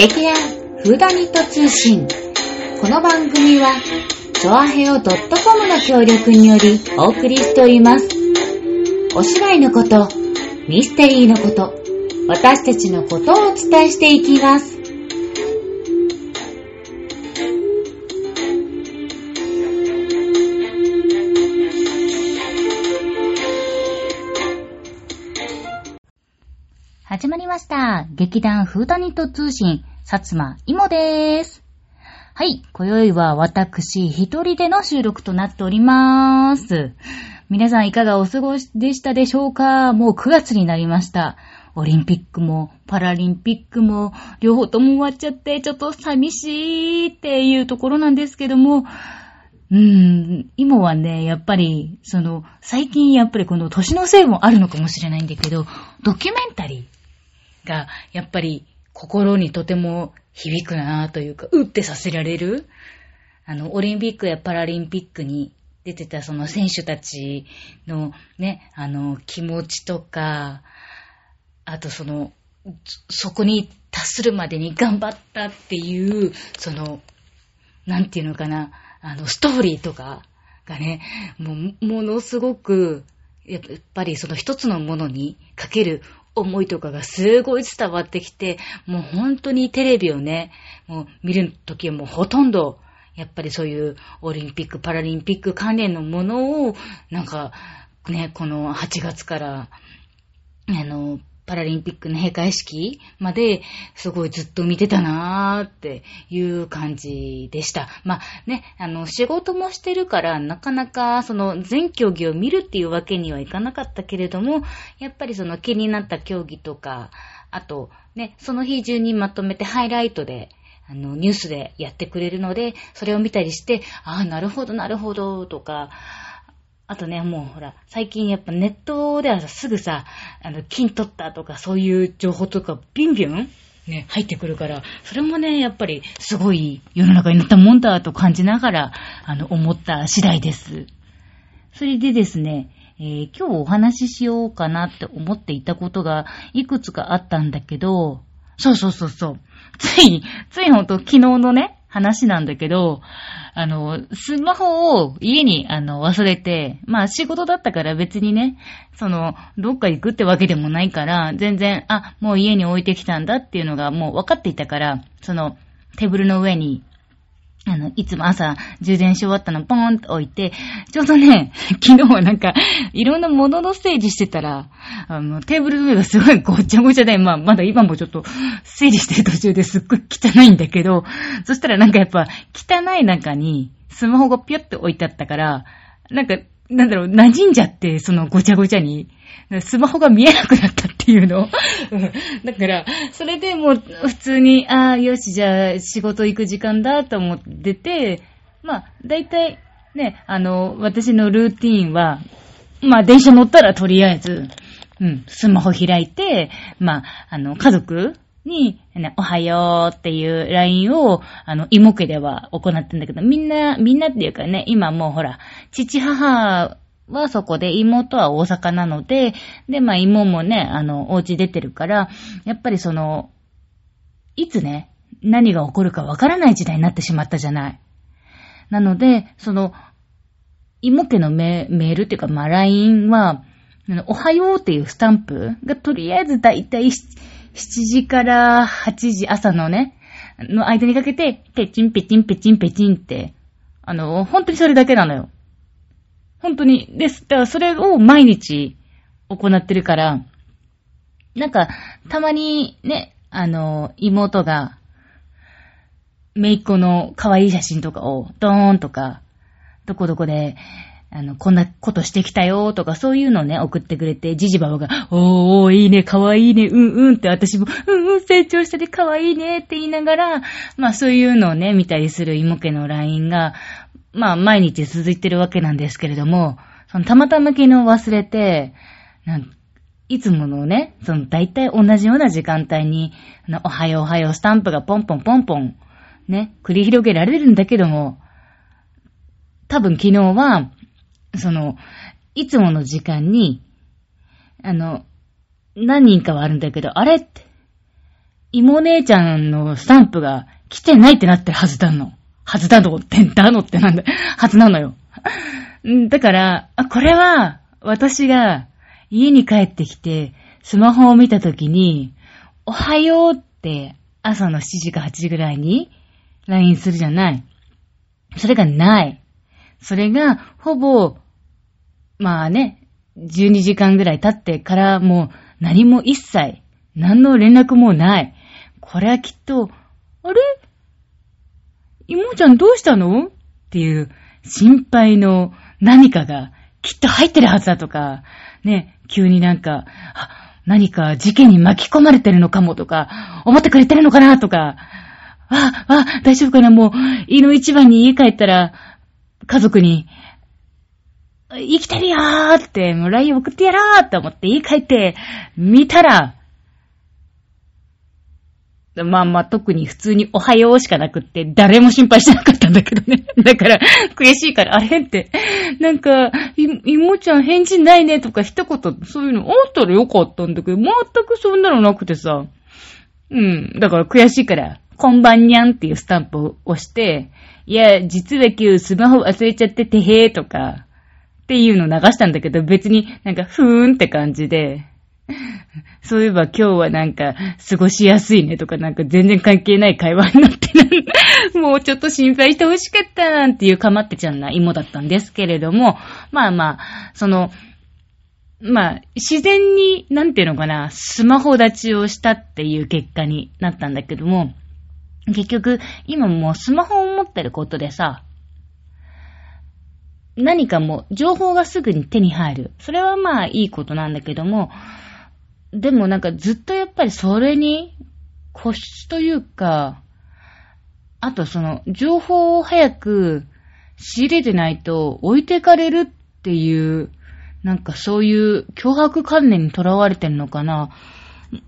劇団フーダニット通信。この番組は、チョアヘオ .com の協力によりお送りしております。お芝居のこと、ミステリーのこと、私たちのことをお伝えしていきます。始まりました。劇団フーダニット通信、薩摩いもでーす。はい、今宵は私一人での収録となっておりまーす。皆さんいかがお過ごしでしたでしょうか？もう9月になりました。オリンピックもパラリンピックも両方とも終わっちゃってちょっと寂しいっていうところなんですけども、うーん、今はね、やっぱり、その、最近やっぱりこの年のせいもあるのかもしれないんだけど、ドキュメンタリーが、やっぱり心にとても響くなというか、うってさせられる。あの、オリンピックやパラリンピックに出てたその選手たちのね、あの、気持ちとか、あとその、そそこに達するまでに頑張ったっていう、その、なんていうのかな、あの、ストーリーとかがね、もう、ものすごく、やっぱりその一つのものにかける思いとかがすごい伝わってきて、もう本当にテレビをね、もう見るときはもうほとんど、やっぱりそういうオリンピック、パラリンピック関連のものを、なんか、ね、この8月から、あの、パラリンピックの閉会式まで、すごいずっと見てたなーっていう感じでした。まあね、あの、仕事もしてるから、なかなか、その、全競技を見るっていうわけにはいかなかったけれども、やっぱりその気になった競技とか、あと、ね、その日中にまとめてハイライトで、あの、ニュースでやってくれるので、それを見たりして、ああ、なるほど、なるほど、とか、あとね、もうほら、最近やっぱネットではさすぐさ、あの、金取ったとかそういう情報とかビンビンね、入ってくるから、それもね、やっぱりすごい世の中になったもんだと感じながら、あの、思った次第です。それでですね、えー今日お話ししようかなって思っていたことがいくつかあったんだけど、そうそうそうそう。つい、ついほんと昨日のね、話なんだけど、あの、スマホを家にあの忘れて、まあ仕事だったから別にね、その、どっか行くってわけでもないから、全然、あ、もう家に置いてきたんだっていうのがもう分かっていたから、その、テーブルの上に、あの、いつも朝充電し終わったのポーンと置いて、ちょうどね、昨日はなんか、いろんなもののステージしてたら、あの、テーブルの上がすごいごちゃごちゃで、まあ、まだ今もちょっと整理してる途中ですっごい汚いんだけど、そしたらなんかやっぱ、汚い中にスマホがピュッて置いてあったから、なんか、なんだろう、馴染んじゃって、そのごちゃごちゃに。スマホが見えなくなったっていうの。だから、それでもう普通に、ああ、よし、じゃあ仕事行く時間だと思ってて、まあ、だいたいね、あの、私のルーティーンは、まあ、電車乗ったらとりあえず、うん、スマホ開いて、まあ、あの、家族に、おはようっていう LINE を、あの、妹家では行ってんだけど、みんな、みんなっていうかね、今もうほら、父母はそこで、妹は大阪なので、で、まあ、妹もね、あの、お家出てるから、やっぱりその、いつね、何が起こるかわからない時代になってしまったじゃない。なので、その、妹家のメールっていうか、まあ、LINE は、おはようっていうスタンプがとりあえずだいたい7時から8時朝のね、の間にかけて、ペチンペチンペチンペチンって、あの、本当にそれだけなのよ。本当に。です。だからそれを毎日行ってるから、なんか、たまにね、あの、妹が、めいっ子の可愛い写真とかを、ドーンとか、どこどこで、あの、こんなことしてきたよとか、そういうのね、送ってくれて、じじばばが、おーおー、いいね、かわいいね、うんうんって、私も、うんうん、成長しててかわいいねって言いながら、まあそういうのをね、見たりする妹家の LINE が、まあ毎日続いてるわけなんですけれども、そのたまたま昨日忘れて、なんいつものね、その大体同じような時間帯に、あのおはようおはようスタンプがポンポンポンポン、ね、繰り広げられるんだけども、多分昨日は、その、いつもの時間に、あの、何人かはあるんだけど、あれって、妹姉ちゃんのスタンプが来てないってなってるはずだの。はずだのってだのってなんだ、はずなのよ。だから、これは、私が家に帰ってきて、スマホを見たときに、おはようって朝の7時か8時ぐらいに LINE するじゃない。それがない。それが、ほぼ、まあね、12時間ぐらい経ってからもう何も一切、何の連絡もない。これはきっと、あれ？妹ちゃんどうしたの？っていう心配の何かがきっと入ってるはずだとか、ね、急になんか、何か事件に巻き込まれてるのかもとか、思ってくれてるのかなとか、あ、あ、大丈夫かな？もう、胃の一番に家帰ったら、家族に、生きてるよーって、もう LINE 送ってやろうって思って家帰って、見たら、まあまあ特に普通におはようしかなくって、誰も心配してなかったんだけどね。だから、悔しいから、あれって、なんか、い、もちゃん返事ないねとか一言、そういうのあったらよかったんだけど、全くそんなのなくてさ。うん。だから悔しいから、こんばんにゃんっていうスタンプを押して、いや、実は今日スマホ忘れちゃっててへーとか、っていうの流したんだけど、別になんかふーんって感じで、そういえば今日はなんか過ごしやすいねとかなんか全然関係ない会話になってな もうちょっと心配してほしかったなんていうかまってちゃんな芋だったんですけれども、まあまあ、その、まあ、自然に、なんていうのかな、スマホ立ちをしたっていう結果になったんだけども、結局、今もうスマホを持ってることでさ、何かもう情報がすぐに手に入る。それはまあいいことなんだけども、でもなんかずっとやっぱりそれに固執というか、あとその情報を早く仕入れてないと置いてかれるっていう、なんかそういう脅迫観念にとらわれてるのかな。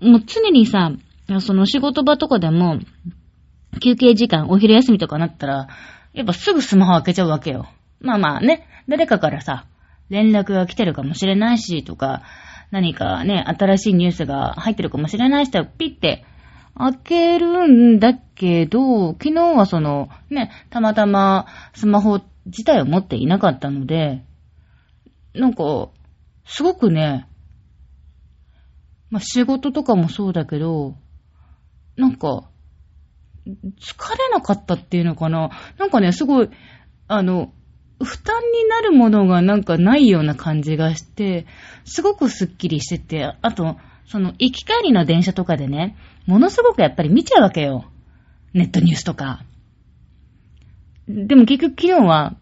もう常にさ、その仕事場とかでも、休憩時間、お昼休みとかなったら、やっぱすぐスマホ開けちゃうわけよ。まあまあね、誰かからさ、連絡が来てるかもしれないし、とか、何かね、新しいニュースが入ってるかもしれない人はピッて開けるんだけど、昨日はその、ね、たまたまスマホ自体を持っていなかったので、なんか、すごくね、まあ、仕事とかもそうだけど、なんか、疲れなかったっていうのかな？なんかね、すごい、あの、負担になるものがなんかないような感じがして、すごくスッキリしてて、あと、その行き帰りの電車とかでね、ものすごくやっぱり見ちゃうわけよ。ネットニュースとか。でも結局昨日は、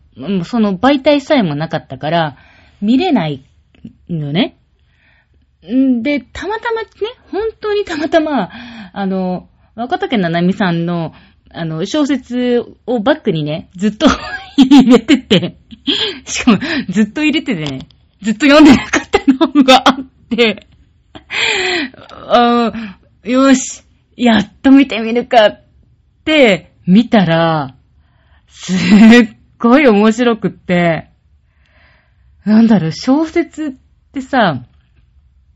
その媒体さえもなかったから、見れないのね。んで、たまたまね、本当にたまたま、あの、若竹七海さんの、あの、小説をバックにね、ずっと 入れてて、しかもずっと入れててね、ずっと読んでなかったのがあって、あよし、やっと見てみるかって見たら、すっごい面白くって、なんだろう、小説ってさ、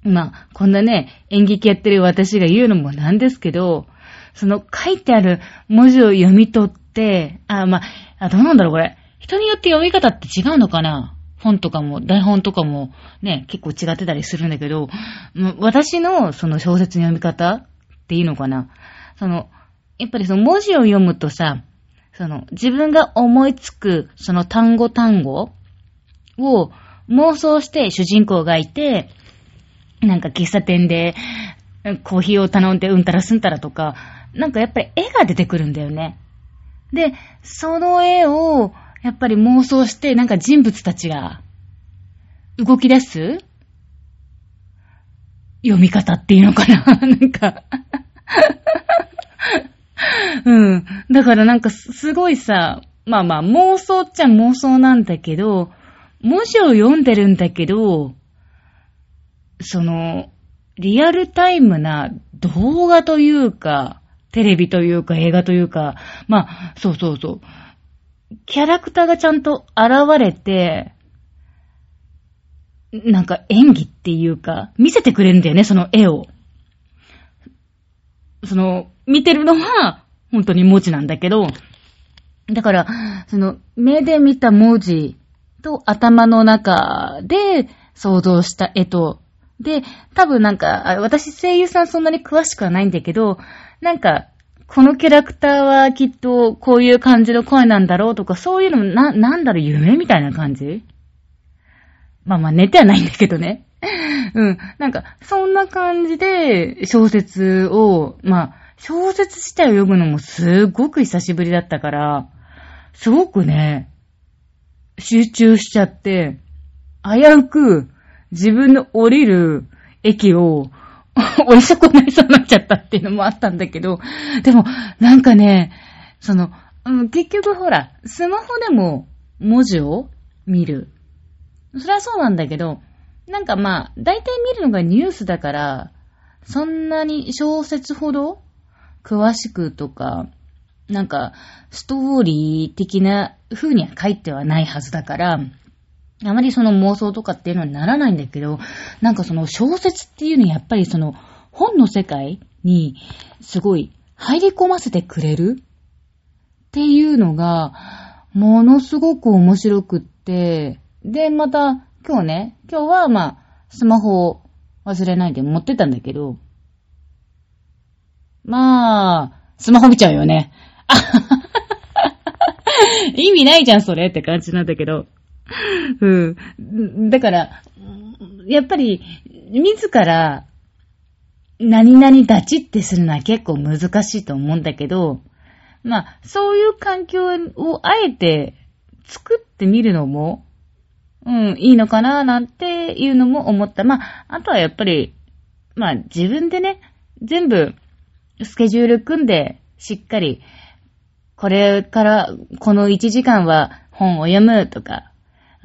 まあ、こんなね、演劇やってる私が言うのもなんですけど、その書いてある文字を読み取って、あ、まあ、どうなんだろう、これ。人によって読み方って違うのかな？本とかも、台本とかもね、結構違ってたりするんだけど、私のその小説の読み方っていうのかな？その、やっぱりその文字を読むとさ、その自分が思いつくその単語単語を妄想して主人公がいて、なんか喫茶店でコーヒーを頼んでうんたらすんたらとか、なんかやっぱり絵が出てくるんだよね。で、その絵を、やっぱり妄想して、なんか人物たちが、動き出す？読み方っていうのかな？なんか うん。だからなんかすごいさ、まあまあ妄想っちゃ妄想なんだけど、文字を読んでるんだけど、その、リアルタイムな動画というか、テレビというか映画というか、まあ、そうそうそう。キャラクターがちゃんと現れて、なんか演技っていうか、見せてくれるんだよね、その絵を。その、見てるのは、本当に文字なんだけど、だから、その、目で見た文字と頭の中で想像した絵と、で、多分なんか、私声優さんそんなに詳しくはないんだけど、なんか、このキャラクターはきっとこういう感じの声なんだろうとか、そういうのもな、なんだろう、夢みたいな感じ？まあまあ寝てはないんだけどね。うん。なんか、そんな感じで小説を、まあ、小説自体を読むのもすごく久しぶりだったから、すごくね、集中しちゃって、危うく自分の降りる駅を降り損なりそうになっちゃったっていうのもあったんだけど、でも、なんかね、その、結局ほら、スマホでも文字を見る。それはそうなんだけど、なんかまあ、大体見るのがニュースだから、そんなに小説ほど詳しくとか、なんか、ストーリー的な風には書いてはないはずだから、あまりその妄想とかっていうのにならないんだけど、なんかその小説っていうのはやっぱりその本の世界にすごい入り込ませてくれるっていうのが、ものすごく面白くって、で、また今日ね、今日はまあ、スマホを忘れないで持ってたんだけど、まあ、スマホ見ちゃうよね。意味ないじゃん、それって感じなんだけど。うん。だから、やっぱり、自ら、何々立ちってするのは結構難しいと思うんだけど、まあ、そういう環境をあえて作ってみるのも、うん、いいのかななんていうのも思った。まあ、あとはやっぱり、まあ自分でね、全部スケジュール組んでしっかり、これからこの1時間は本を読むとか、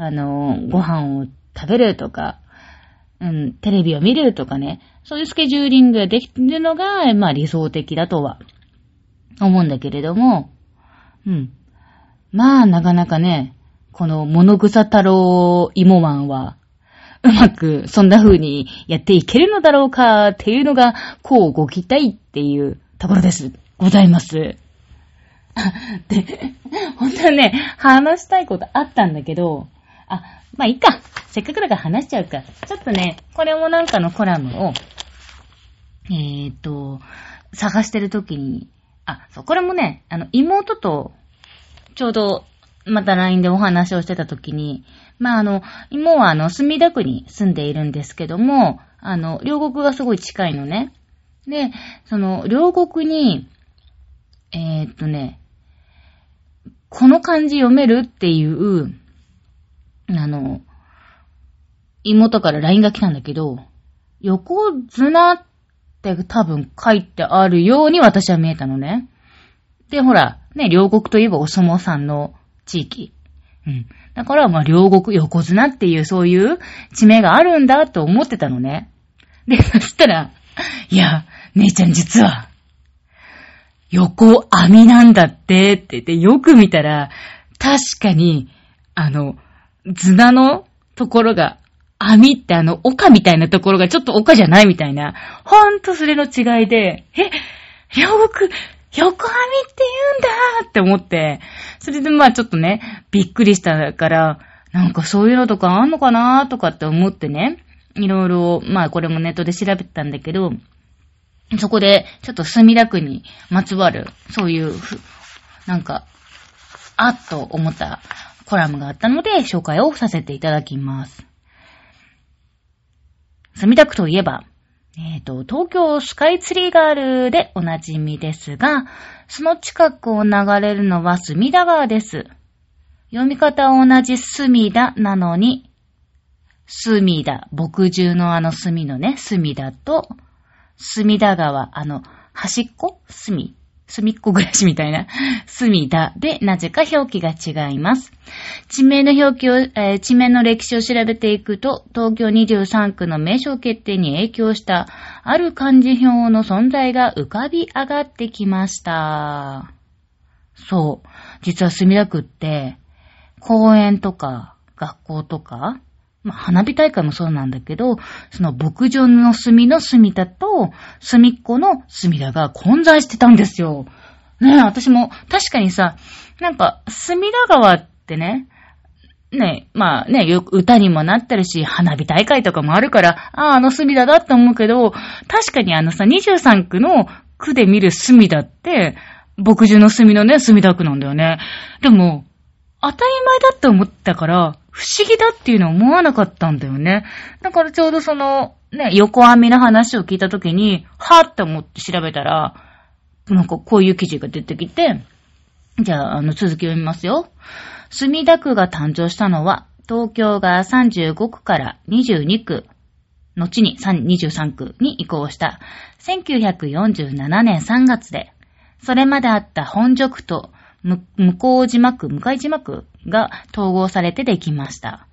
あの、ご飯を食べるとか、うん、テレビを見るとかね、そういうスケジューリングができるのが、まあ理想的だとは思うんだけれども、うん。まあ、なかなかね、この物草太郎芋マンは、うまくそんな風にやっていけるのだろうかっていうのが、こうご期待っていうところです。ございます。で、本当はね、話したいことあったんだけど、あ、まあいいか。せっかくだから話しちゃうか。ちょっとね、これもなんかのコラムを、えーと、探してるときに、あ、そう、これもね、あの、妹と、ちょうど、また LINE でお話をしてたときに、まあ、あの、妹はあの、墨田区に住んでいるんですけども、あの、両国がすごい近いのね。で、その、両国に、えーっとね、この漢字読めるっていう、あの、妹から LINE が来たんだけど、横綱って多分書いてあるように私は見えたのね。で、ほら、ね、両国といえばお相撲さんの地域。うん。だから、まあ、両国横綱っていうそういう地名があるんだと思ってたのね。で、そしたら、いや、姉ちゃん実は、横網なんだってって言って、よく見たら、確かに、あの、綱のところが、網ってあの、丘みたいなところがちょっと丘じゃないみたいな、ほんとそれの違いで、え、両国、横網って言うんだって思って、それでまあちょっとね、びっくりしたから、なんかそういうのとかあんのかなーとかって思ってね、いろいろ、まあこれもネットで調べてたんだけど、そこで、ちょっと墨田区にまつわる、そういう、なんか、あっと思ったコラムがあったので、紹介をさせていただきます。墨田区といえば、えっ、と、東京スカイツリーがあるでおなじみですが、その近くを流れるのは墨田川です。読み方は同じ墨田なのに、墨田、牧獣のあの墨のね、墨田と、墨田川、あの、端っこ？墨隅っこ暮らしみたいな、墨田でなぜか表記が違います。地名の表記を、えー地名の歴史を調べていくと、東京23区の名称決定に影響した、ある漢字表の存在が浮かび上がってきました。そう。実は墨田区って、公園とか、学校とか、まあ、花火大会もそうなんだけど、その牧場の隅の隅田と隅っこの隅田が混在してたんですよ。ねえ、私も確かにさ、なんか、隅田川ってね、ねえまあね、よく歌にもなってるし、花火大会とかもあるから、ああ、あの隅田だって思うけど、確かにあのさ、23区の区で見る隅田って、牧場の隅のね、隅田区なんだよね。でも、当たり前だって思ったから、不思議だっていうのは思わなかったんだよね。だからちょうどその、ね、横編みの話を聞いたときに、はぁって思って調べたら、なんかこういう記事が出てきて、じゃあ、あの、続き読みますよ。墨田区が誕生したのは、東京が35区から22区、後に23区に移行した1947年3月で、それまであった本所区と向こう島区、向かい島区が統合されてできました。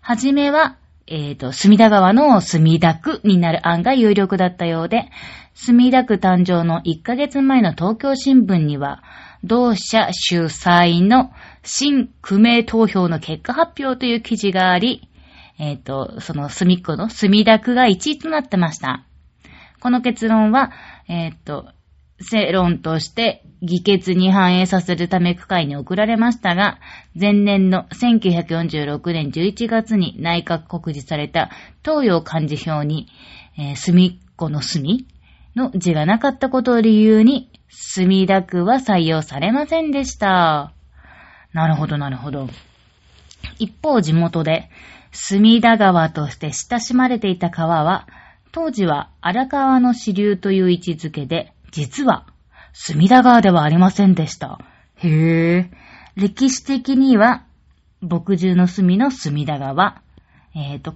はじめは、えっ、ー、と、墨田川の墨田区になる案が有力だったようで、墨田区誕生の1ヶ月前の東京新聞には、同社主催の新区名投票の結果発表という記事があり、えっ、ー、と、その墨っ子の墨田区が1位となってました。この結論は、えっ、ー、と、世論として議決に反映させるため区会に送られましたが、前年の1946年11月に内閣告示された東洋漢字表に、えー、隅っこの隅の字がなかったことを理由に、墨田区は採用されませんでした。なるほど、なるほど。一方、地元で、墨田川として親しまれていた川は、当時は荒川の支流という位置づけで、実は、隅田川ではありませんでした。へえ。歴史的には、牧獣の隅の隅田川、えっ、ー、と、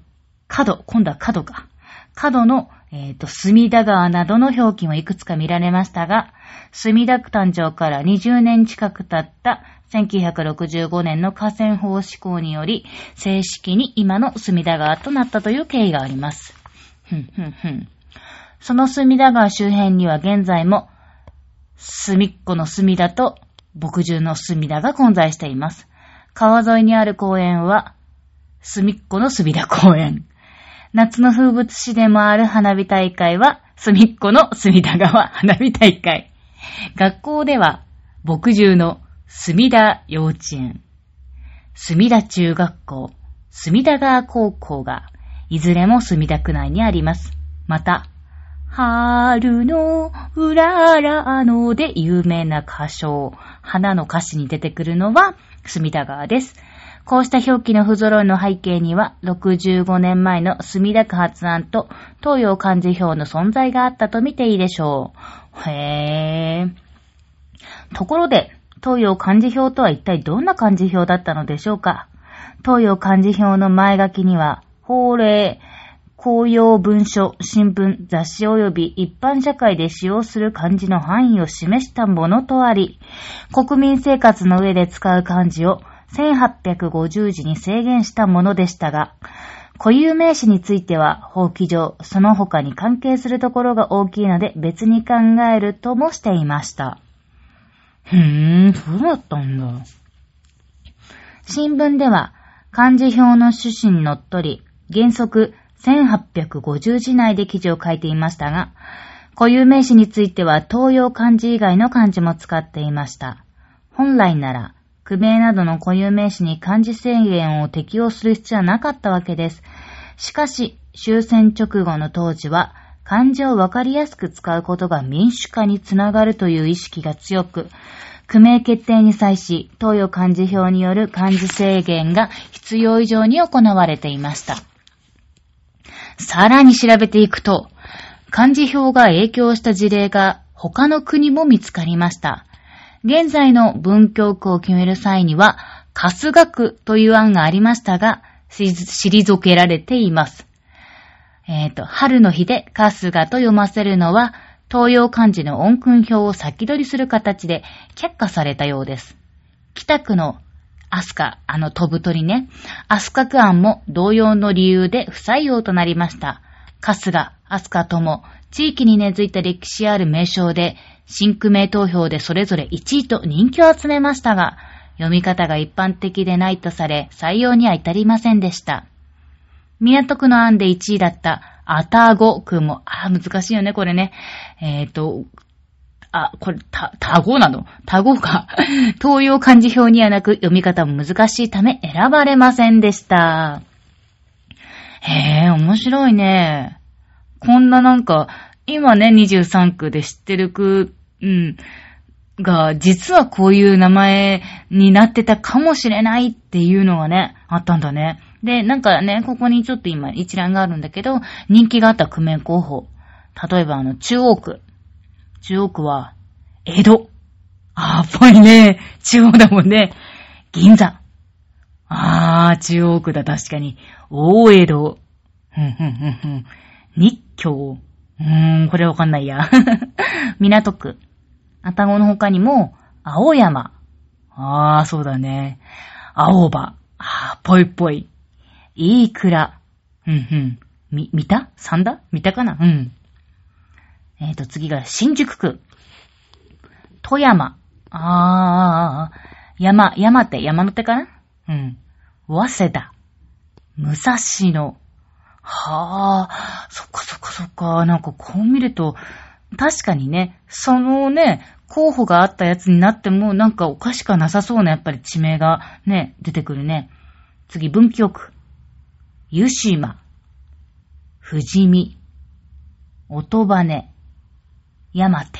角、今度は角か。角の、えっ、ー、と、隅田川などの表記もいくつか見られましたが、隅田区誕生から20年近く経った1965年の河川法施行により、正式に今の隅田川となったという経緯があります。ふんふんふん。その隅田川周辺には現在も、隅っこの隅田と牧獣の隅田が混在しています。川沿いにある公園は、隅っこの隅田公園。夏の風物詩でもある花火大会は、隅っこの隅田川花火大会。学校では、牧獣の隅田幼稚園、隅田中学校、隅田川高校が、いずれも墨田区内にあります。また、春のうららので有名な歌唱、花の歌詞に出てくるのは隅田川です。こうした表記の不揃いの背景には、65年前の墨田区発案と東洋漢字表の存在があったと見ていいでしょう。へー。ところで、東洋漢字表とは一体どんな漢字表だったのでしょうか？東洋漢字表の前書きには、法令、公用文書、新聞、雑誌及び一般社会で使用する漢字の範囲を示したものとあり、国民生活の上で使う漢字を1850字に制限したものでしたが、固有名詞については法規上、その他に関係するところが大きいので別に考えるともしていました。ふーん、そうだったんだ。新聞では漢字表の趣旨にのっとり、原則1850字内で記事を書いていましたが、固有名詞については東洋漢字以外の漢字も使っていました。本来なら、区名などの固有名詞に漢字制限を適用する必要はなかったわけです。しかし、終戦直後の当時は、漢字をわかりやすく使うことが民主化につながるという意識が強く、区名決定に際し、東洋漢字表による漢字制限が必要以上に行われていました。さらに調べていくと、漢字表が影響した事例が他の国も見つかりました。現在の文教区を決める際には、春日区という案がありましたが、退けられています。えっ、ー、と、春の日で春日と読ませるのは、東洋漢字の音訓表を先取りする形で却下されたようです。北区のアスカ、あの飛ぶ鳥ね。アスカ区案も同様の理由で不採用となりました。カスガ、アスカとも地域に根付いた歴史ある名称で、新区名投票でそれぞれ1位と人気を集めましたが、読み方が一般的でないとされ、採用には至りませんでした。港区の案で1位だった、あたごくんも、あー難しいよね、これね。えっ、と、あ、これ、た、たごなのたごが、東洋漢字表にはなく読み方も難しいため選ばれませんでした。へえ、面白いね。こんななんか、今ね、23区で知ってる区、うん、が、実はこういう名前になってたかもしれないっていうのがね、あったんだね。で、なんかね、ここにちょっと今一覧があるんだけど、人気があった区名候補。例えばあの、中央区。中央区は、江戸。あー、ぽいね。中央だもんね。銀座。あー、中央区だ、確かに。大江戸。ふんふんふんふん。日京。うーん、これわかんないや。港区。あたごの他にも、青山。あー、そうだね。青葉。あー、ぽいぽい。いいくら。うんふん。み、見た三田？見たかな？うん。えーと、次が新宿区。富山。あー、山、山って山手かな？うん。早稲田。武蔵野。はあ、そっかそっかそっか。なんかこう見ると、確かにね、そのね、候補があったやつになっても、なんかおかしくなさそうなやっぱり地名がね、出てくるね。次、文京区。湯島。富士見。音羽根。山手。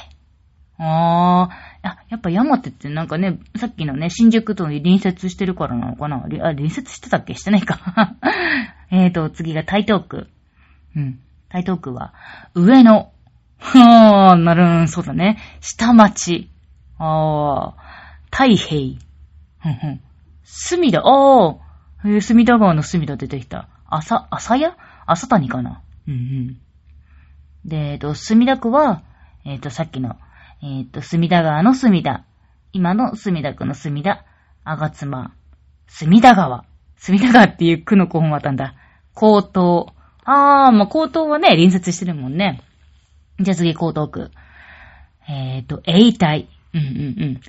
あー、あ、やっぱ山手ってなんかね、さっきのね、新宿と隣接してるからなのかな？あ、隣接してたっけ？してないか。えーと、次が台東区。うん。台東区は、上野。はー、なるん、そうだね。下町。あー、太平。ふんふん。隅田、あー、隅田川の隅田出てきた。朝、朝屋朝谷かな？うんうん。で、えっと、墨田区は、えっと、さっきの、えっと、墨田川の墨田。今の墨田区の墨田。吾妻。墨田川。墨田川っていう区の候補もあったんだ。江東。あー、まあ、江東はね、隣接してるもんね。じゃあ次、江東区。えっと、永代。うんうんうん。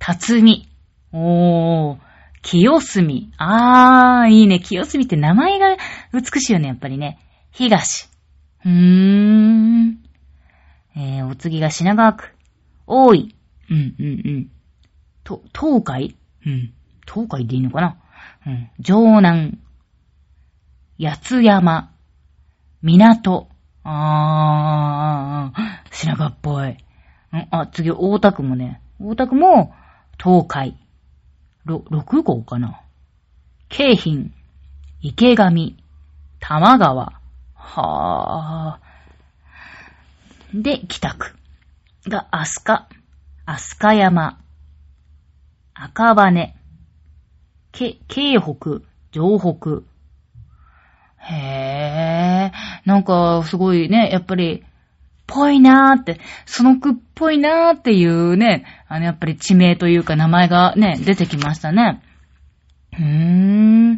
辰巳。おー。清澄。あー、いいね。清澄って名前が美しいよね、やっぱりね。東。うーん。えー、お次が品川区。大井。うんうんうん。と、東海？うん。東海でいいのかな？うん。城南。八津山。港。あー、品川っぽい。うんあ、次、大田区もね。大田区も、東海。ろ、6号かな？京浜。池上。玉川。はぁ。で、北区。が、飛鳥。飛鳥山。赤羽。け、京北。城北。へぇ。なんか、すごいね、やっぱり、ぽいなーって、その区っぽいなーっていうね、あの、やっぱり地名というか名前がね、出てきましたね。うーん。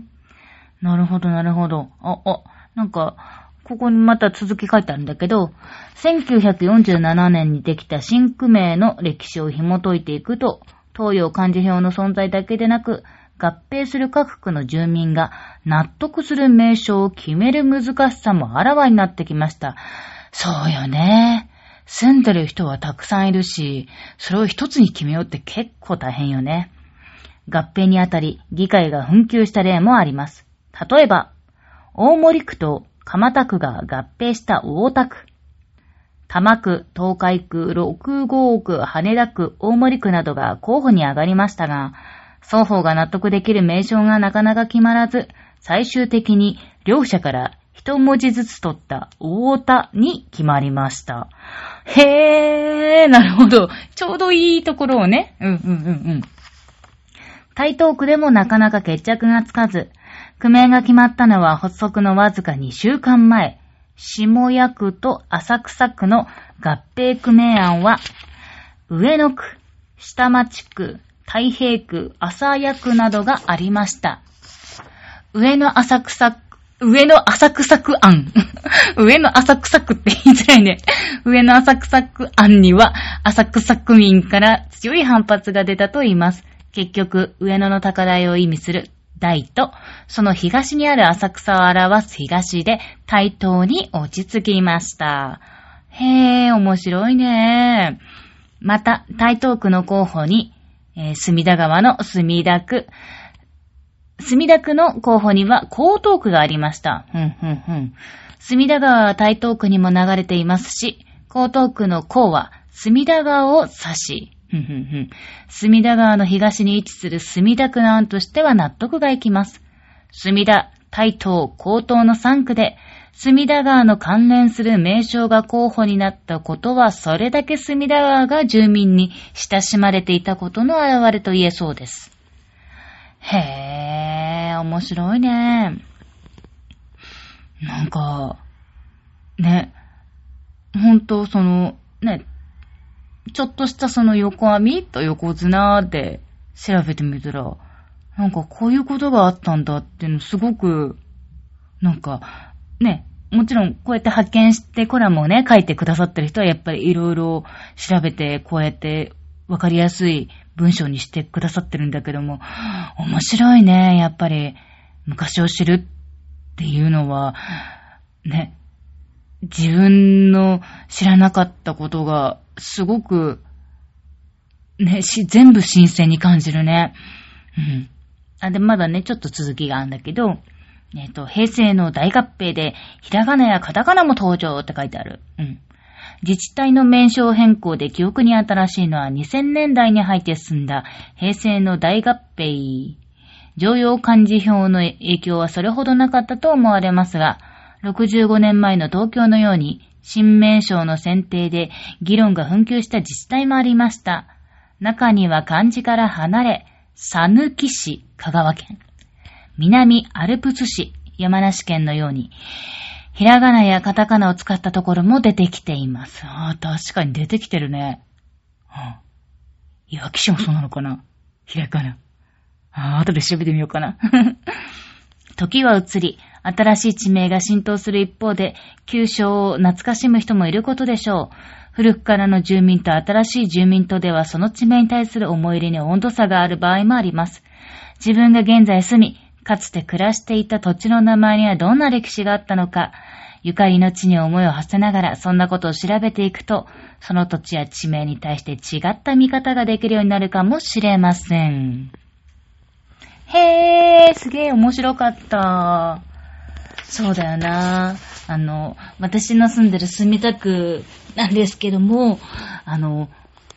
なるほど、なるほど。あ、あ、なんか、ここにまた続き書いてあるんだけど、1947年にできた新区名の歴史を紐解いていくと、東洋漢字表の存在だけでなく、合併する各区の住民が納得する名称を決める難しさもあらわになってきました。そうよね。住んでる人はたくさんいるし、それを一つに決めようって結構大変よね。合併にあたり、議会が紛糾した例もあります。例えば、大森区と蒲田区が合併した大田区。多摩区、東海区、六号区、羽田区、大森区などが候補に上がりましたが、双方が納得できる名称がなかなか決まらず、最終的に両者から一文字ずつ取った大田に決まりました。へー、なるほど。ちょうどいいところをね。うんうんうんうん。台東区でもなかなか決着がつかず、区名が決まったのは発足のわずか2週間前。下谷区と浅草区の合併区名案は、上野区、下町区、太平区、浅谷区などがありました。上野浅草区、上野浅草区案。上野浅草区って言いづらいね。上野浅草区案には、浅草区民から強い反発が出たと言います。結局、上野の高台を意味する大と、その東にある浅草を表す東で、対等に落ち着きました。へえ、面白いね。また、台東区の候補に、えー隅田川の墨田区、墨田区の候補には江東区がありました。ふんふんふん。墨田川は台東区にも流れていますし、江東区の江は墨田川を指し、ふんふんふん。墨田川の東に位置する墨田区の案としては納得がいきます。墨田、台東、江東の3区で、墨田川の関連する名称が候補になったことは、それだけ墨田川が住民に親しまれていたことの表れと言えそうです。へー、面白いね。なんか、ね、ほんとその、ね、ちょっとしたその横網と横綱で調べてみたら、なんかこういうことがあったんだっていうのすごく、なんか、ね、もちろんこうやって発見してコラムをね、書いてくださってる人はやっぱりいろいろ調べて、こうやってわかりやすい文章にしてくださってるんだけども、面白いね、やっぱり昔を知るっていうのは、ね、自分の知らなかったことがすごく、ね、し、全部新鮮に感じるね。うん。あ、で、まだね、ちょっと続きがあるんだけど、えっ、と、平成の大合併で、ひらがなやカタカナも登場って書いてある。うん。自治体の名称変更で記憶に新しいのは2000年代に入って進んだ平成の大合併。常用漢字表の影響はそれほどなかったと思われますが、65年前の東京のように新名称の選定で議論が紛糾した自治体もありました。中には漢字から離れ、佐抜市、香川県、南アルプス市、山梨県のように、ひらがなやカタカナを使ったところも出てきています。ああ、確かに出てきてるね。はあ、いわき市もそうなのかな？ひらがな。ああ、後で調べてみようかな。時は移り、新しい地名が浸透する一方で、旧称を懐かしむ人もいることでしょう。古くからの住民と新しい住民とではその地名に対する思い入れに温度差がある場合もあります。自分が現在住み、かつて暮らしていた土地の名前にはどんな歴史があったのか、ゆかりの地に思いを馳せながらそんなことを調べていくと、その土地や地名に対して違った見方ができるようになるかもしれません。へー、すげー面白かった。そうだよな。あの、私の住んでる墨田区なんですけども、あの、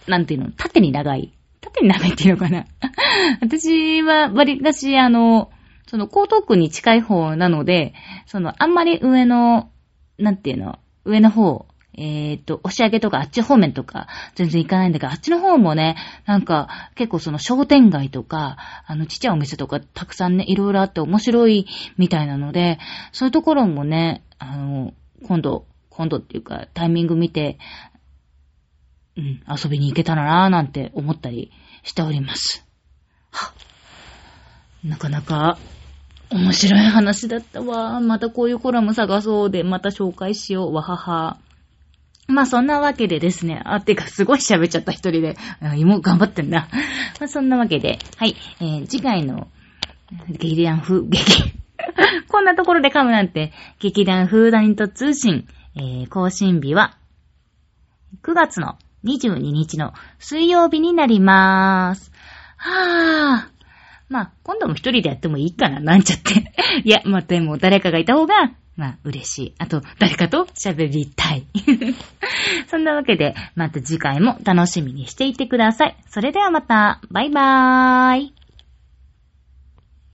なんていうの、縦に長い。縦に長いっていうのかな。私は割かし、あの、その江東区に近い方なので、その、あんまり上の、なんていうの、上の方、えっ、と、押し上げとかあっち方面とか全然行かないんだけど、あっちの方もね、なんか結構その商店街とか、あのちっちゃいお店とかたくさんね、いろいろあって面白いみたいなので、そういうところもね、あの、今度、今度っていうかタイミング見て、うん、遊びに行けたらなぁなんて思ったりしております。はなかなか面白い話だったわ。またこういうコラム探そうで、また紹介しよう。わはは。まあそんなわけでですね。あ、てかすごい喋っちゃった一人で。あ妹頑張ってんな。まあそんなわけで。はい。えー、次回の劇団風、劇、こんなところで噛むなんて、劇団風ダニと通信、えー、更新日は9月の22日の水曜日になりまーす。はぁ。まあ、今度も一人でやってもいいかな、なんちゃって。いや、まあ、でも誰かがいた方が、まあ、嬉しい。あと、誰かと喋りたい。そんなわけで、また次回も楽しみにしていてください。それではまた、バイバーイ。